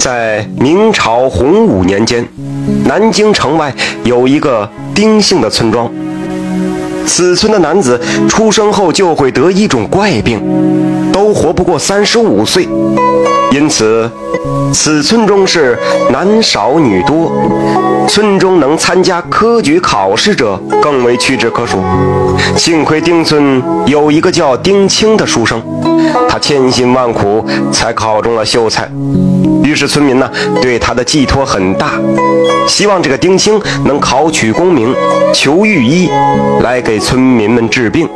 在明朝洪武年间，南京城外有一个丁姓的村庄。此村的男子出生后就会得一种怪病，都活不过三十五岁。因此，此村中是男少女多，村中能参加科举考试者更为屈指可数。幸亏丁村有一个叫丁青的书生，他千辛万苦才考中了秀才，于是村民呢对他的寄托很大，希望这个丁青能考取功名，求御医来给村民们治病。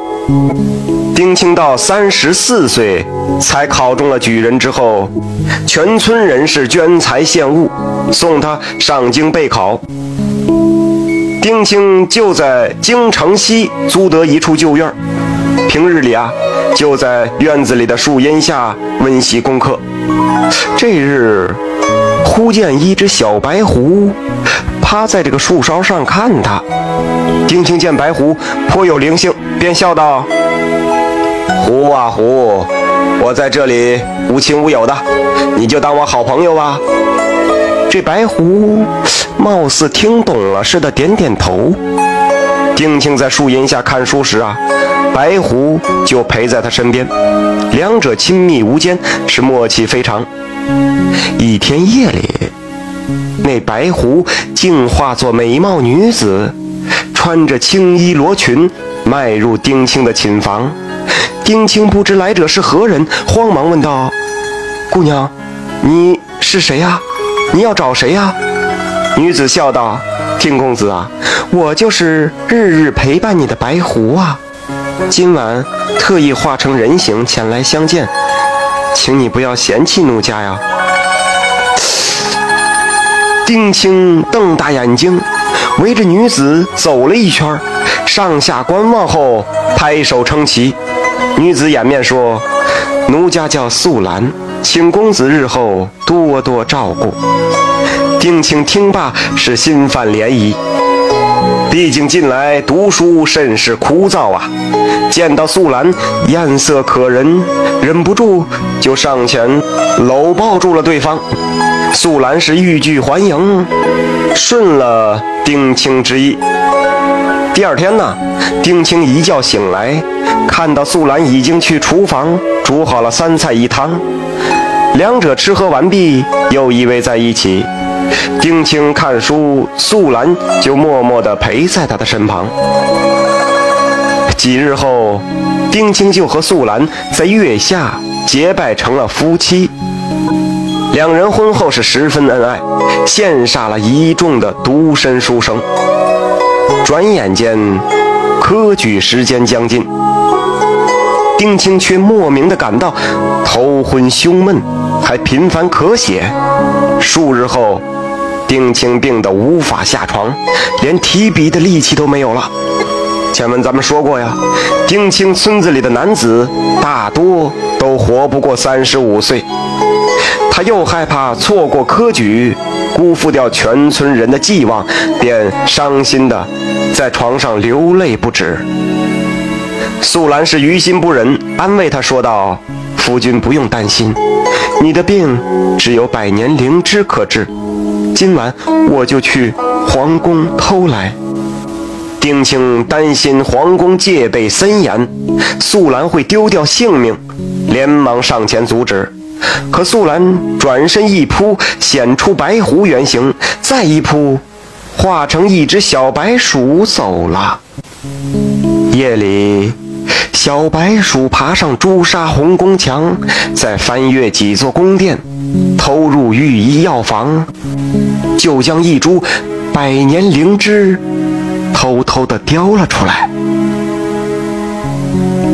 丁青到三十四岁才考中了举人之后，全村人士捐财献物，送他上京备考。丁青就在京城西租得一处旧院，平日里啊，就在院子里的树荫下温习功课。这日，忽见一只小白狐趴在这个树梢上看他。丁青见白狐颇有灵性，便笑道。狐啊狐，我在这里无亲无友的，你就当我好朋友吧。这白狐貌似听懂了似的，点点头。丁青在树荫下看书时啊，白狐就陪在他身边，两者亲密无间，是默契非常。一天夜里，那白狐竟化作美貌女子，穿着青衣罗裙，迈入丁青的寝房。丁青不知来者是何人，慌忙问道：“姑娘，你是谁呀？你要找谁呀？”女子笑道：“丁公子啊，我就是日日陪伴你的白狐啊，今晚特意化成人形前来相见，请你不要嫌弃奴家呀。”丁青瞪大眼睛，围着女子走了一圈，上下观望后，拍手称奇。女子掩面说：“奴家叫素兰，请公子日后多多照顾。”丁青听罢是心泛涟漪，毕竟近来读书甚是枯燥啊。见到素兰艳色可人，忍不住就上前搂抱住了对方。素兰是欲拒还迎，顺了丁青之意。第二天呢，丁青一觉醒来。看到素兰已经去厨房煮好了三菜一汤，两者吃喝完毕，又依偎在一起。丁青看书，素兰就默默地陪在他的身旁。几日后，丁青就和素兰在月下结拜成了夫妻。两人婚后是十分恩爱，羡煞了一众的独身书生。转眼间，科举时间将近。丁青却莫名的感到头昏胸闷，还频繁咳血。数日后，丁青病得无法下床，连提笔的力气都没有了。前文咱们说过呀，丁青村子里的男子大多都活不过三十五岁，他又害怕错过科举，辜负掉全村人的寄望，便伤心的在床上流泪不止。素兰是于心不忍，安慰他说道：“夫君不用担心，你的病只有百年灵芝可治。今晚我就去皇宫偷来。”丁青担心皇宫戒备森严，素兰会丢掉性命，连忙上前阻止。可素兰转身一扑，显出白狐原形，再一扑，化成一只小白鼠走了。夜里。小白鼠爬上朱砂红宫墙，再翻越几座宫殿，偷入御医药房，就将一株百年灵芝偷偷地叼了出来。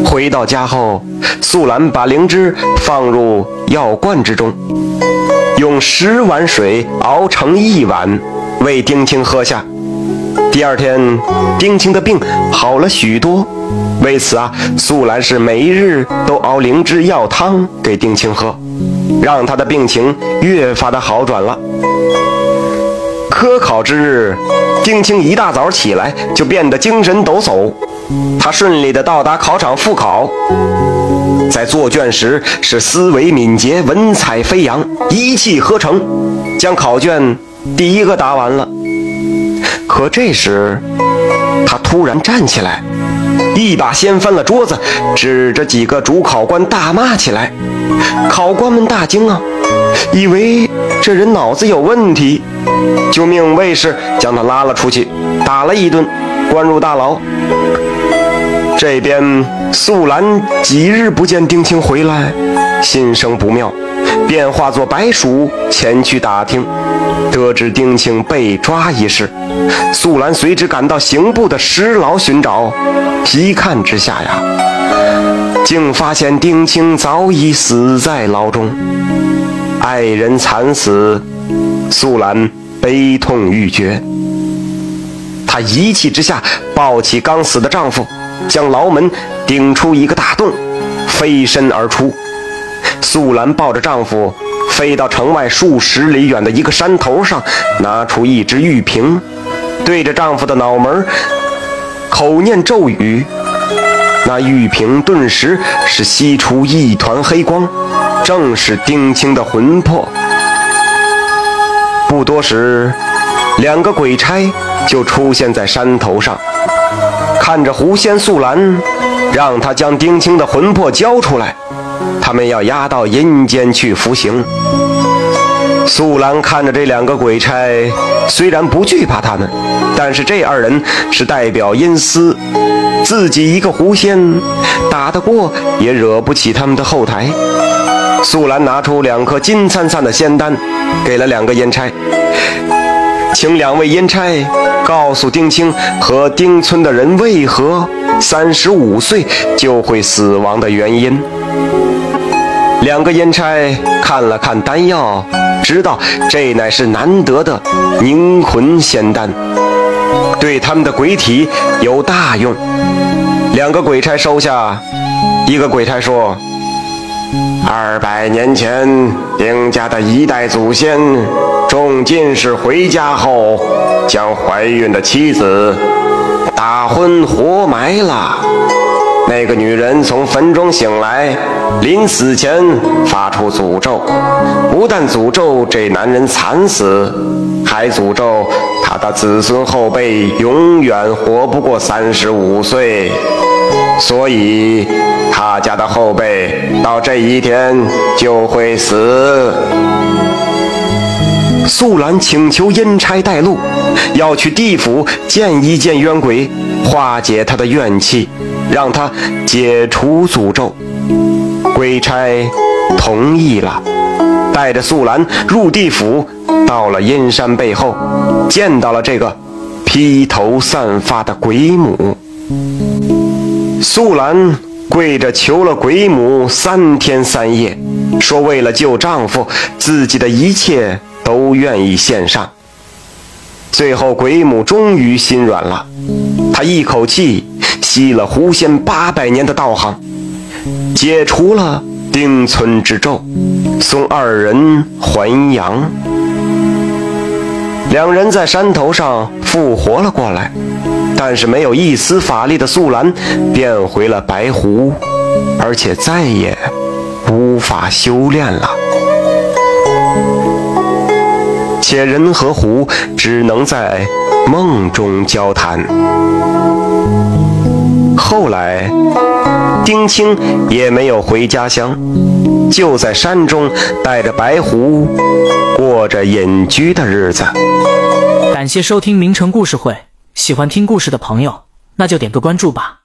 回到家后，素兰把灵芝放入药罐之中，用十碗水熬成一碗，喂丁青喝下。第二天，丁青的病好了许多。为此啊，素兰是每日都熬灵芝药汤给丁青喝，让他的病情越发的好转了。科考之日，丁青一大早起来就变得精神抖擞，他顺利的到达考场复考。在做卷时是思维敏捷，文采飞扬，一气呵成，将考卷第一个答完了。可这时，他突然站起来，一把掀翻了桌子，指着几个主考官大骂起来。考官们大惊啊，以为这人脑子有问题，就命卫士将他拉了出去，打了一顿，关入大牢。这边素兰几日不见丁青回来，心生不妙，便化作白鼠前去打听。得知丁青被抓一事，素兰随之赶到刑部的石牢寻找，一看之下呀，竟发现丁青早已死在牢中，爱人惨死，素兰悲痛欲绝。她一气之下抱起刚死的丈夫，将牢门顶出一个大洞，飞身而出。素兰抱着丈夫。飞到城外数十里远的一个山头上，拿出一只玉瓶，对着丈夫的脑门口念咒语，那玉瓶顿时是吸出一团黑光，正是丁青的魂魄。不多时，两个鬼差就出现在山头上，看着狐仙素兰，让他将丁青的魂魄交出来。他们要押到阴间去服刑。素兰看着这两个鬼差，虽然不惧怕他们，但是这二人是代表阴司，自己一个狐仙，打得过也惹不起他们的后台。素兰拿出两颗金灿灿的仙丹，给了两个阴差，请两位阴差告诉丁青和丁村的人为何三十五岁就会死亡的原因。两个阴差看了看丹药，知道这乃是难得的凝魂仙丹，对他们的鬼体有大用。两个鬼差收下，一个鬼差说：“二百年前，丁家的一代祖先中进士回家后，将怀孕的妻子打昏活埋了。”那个女人从坟中醒来，临死前发出诅咒，不但诅咒这男人惨死，还诅咒他的子孙后辈永远活不过三十五岁。所以，他家的后辈到这一天就会死。素兰请求阴差带路，要去地府见一见冤鬼，化解他的怨气。让他解除诅咒，鬼差同意了，带着素兰入地府，到了阴山背后，见到了这个披头散发的鬼母。素兰跪着求了鬼母三天三夜，说为了救丈夫，自己的一切都愿意献上。最后，鬼母终于心软了，她一口气。吸了狐仙八百年的道行，解除了丁村之咒，送二人还阳。两人在山头上复活了过来，但是没有一丝法力的素兰变回了白狐，而且再也无法修炼了。且人和狐只能在梦中交谈。后来，丁青也没有回家乡，就在山中带着白狐，过着隐居的日子。感谢收听名城故事会，喜欢听故事的朋友，那就点个关注吧。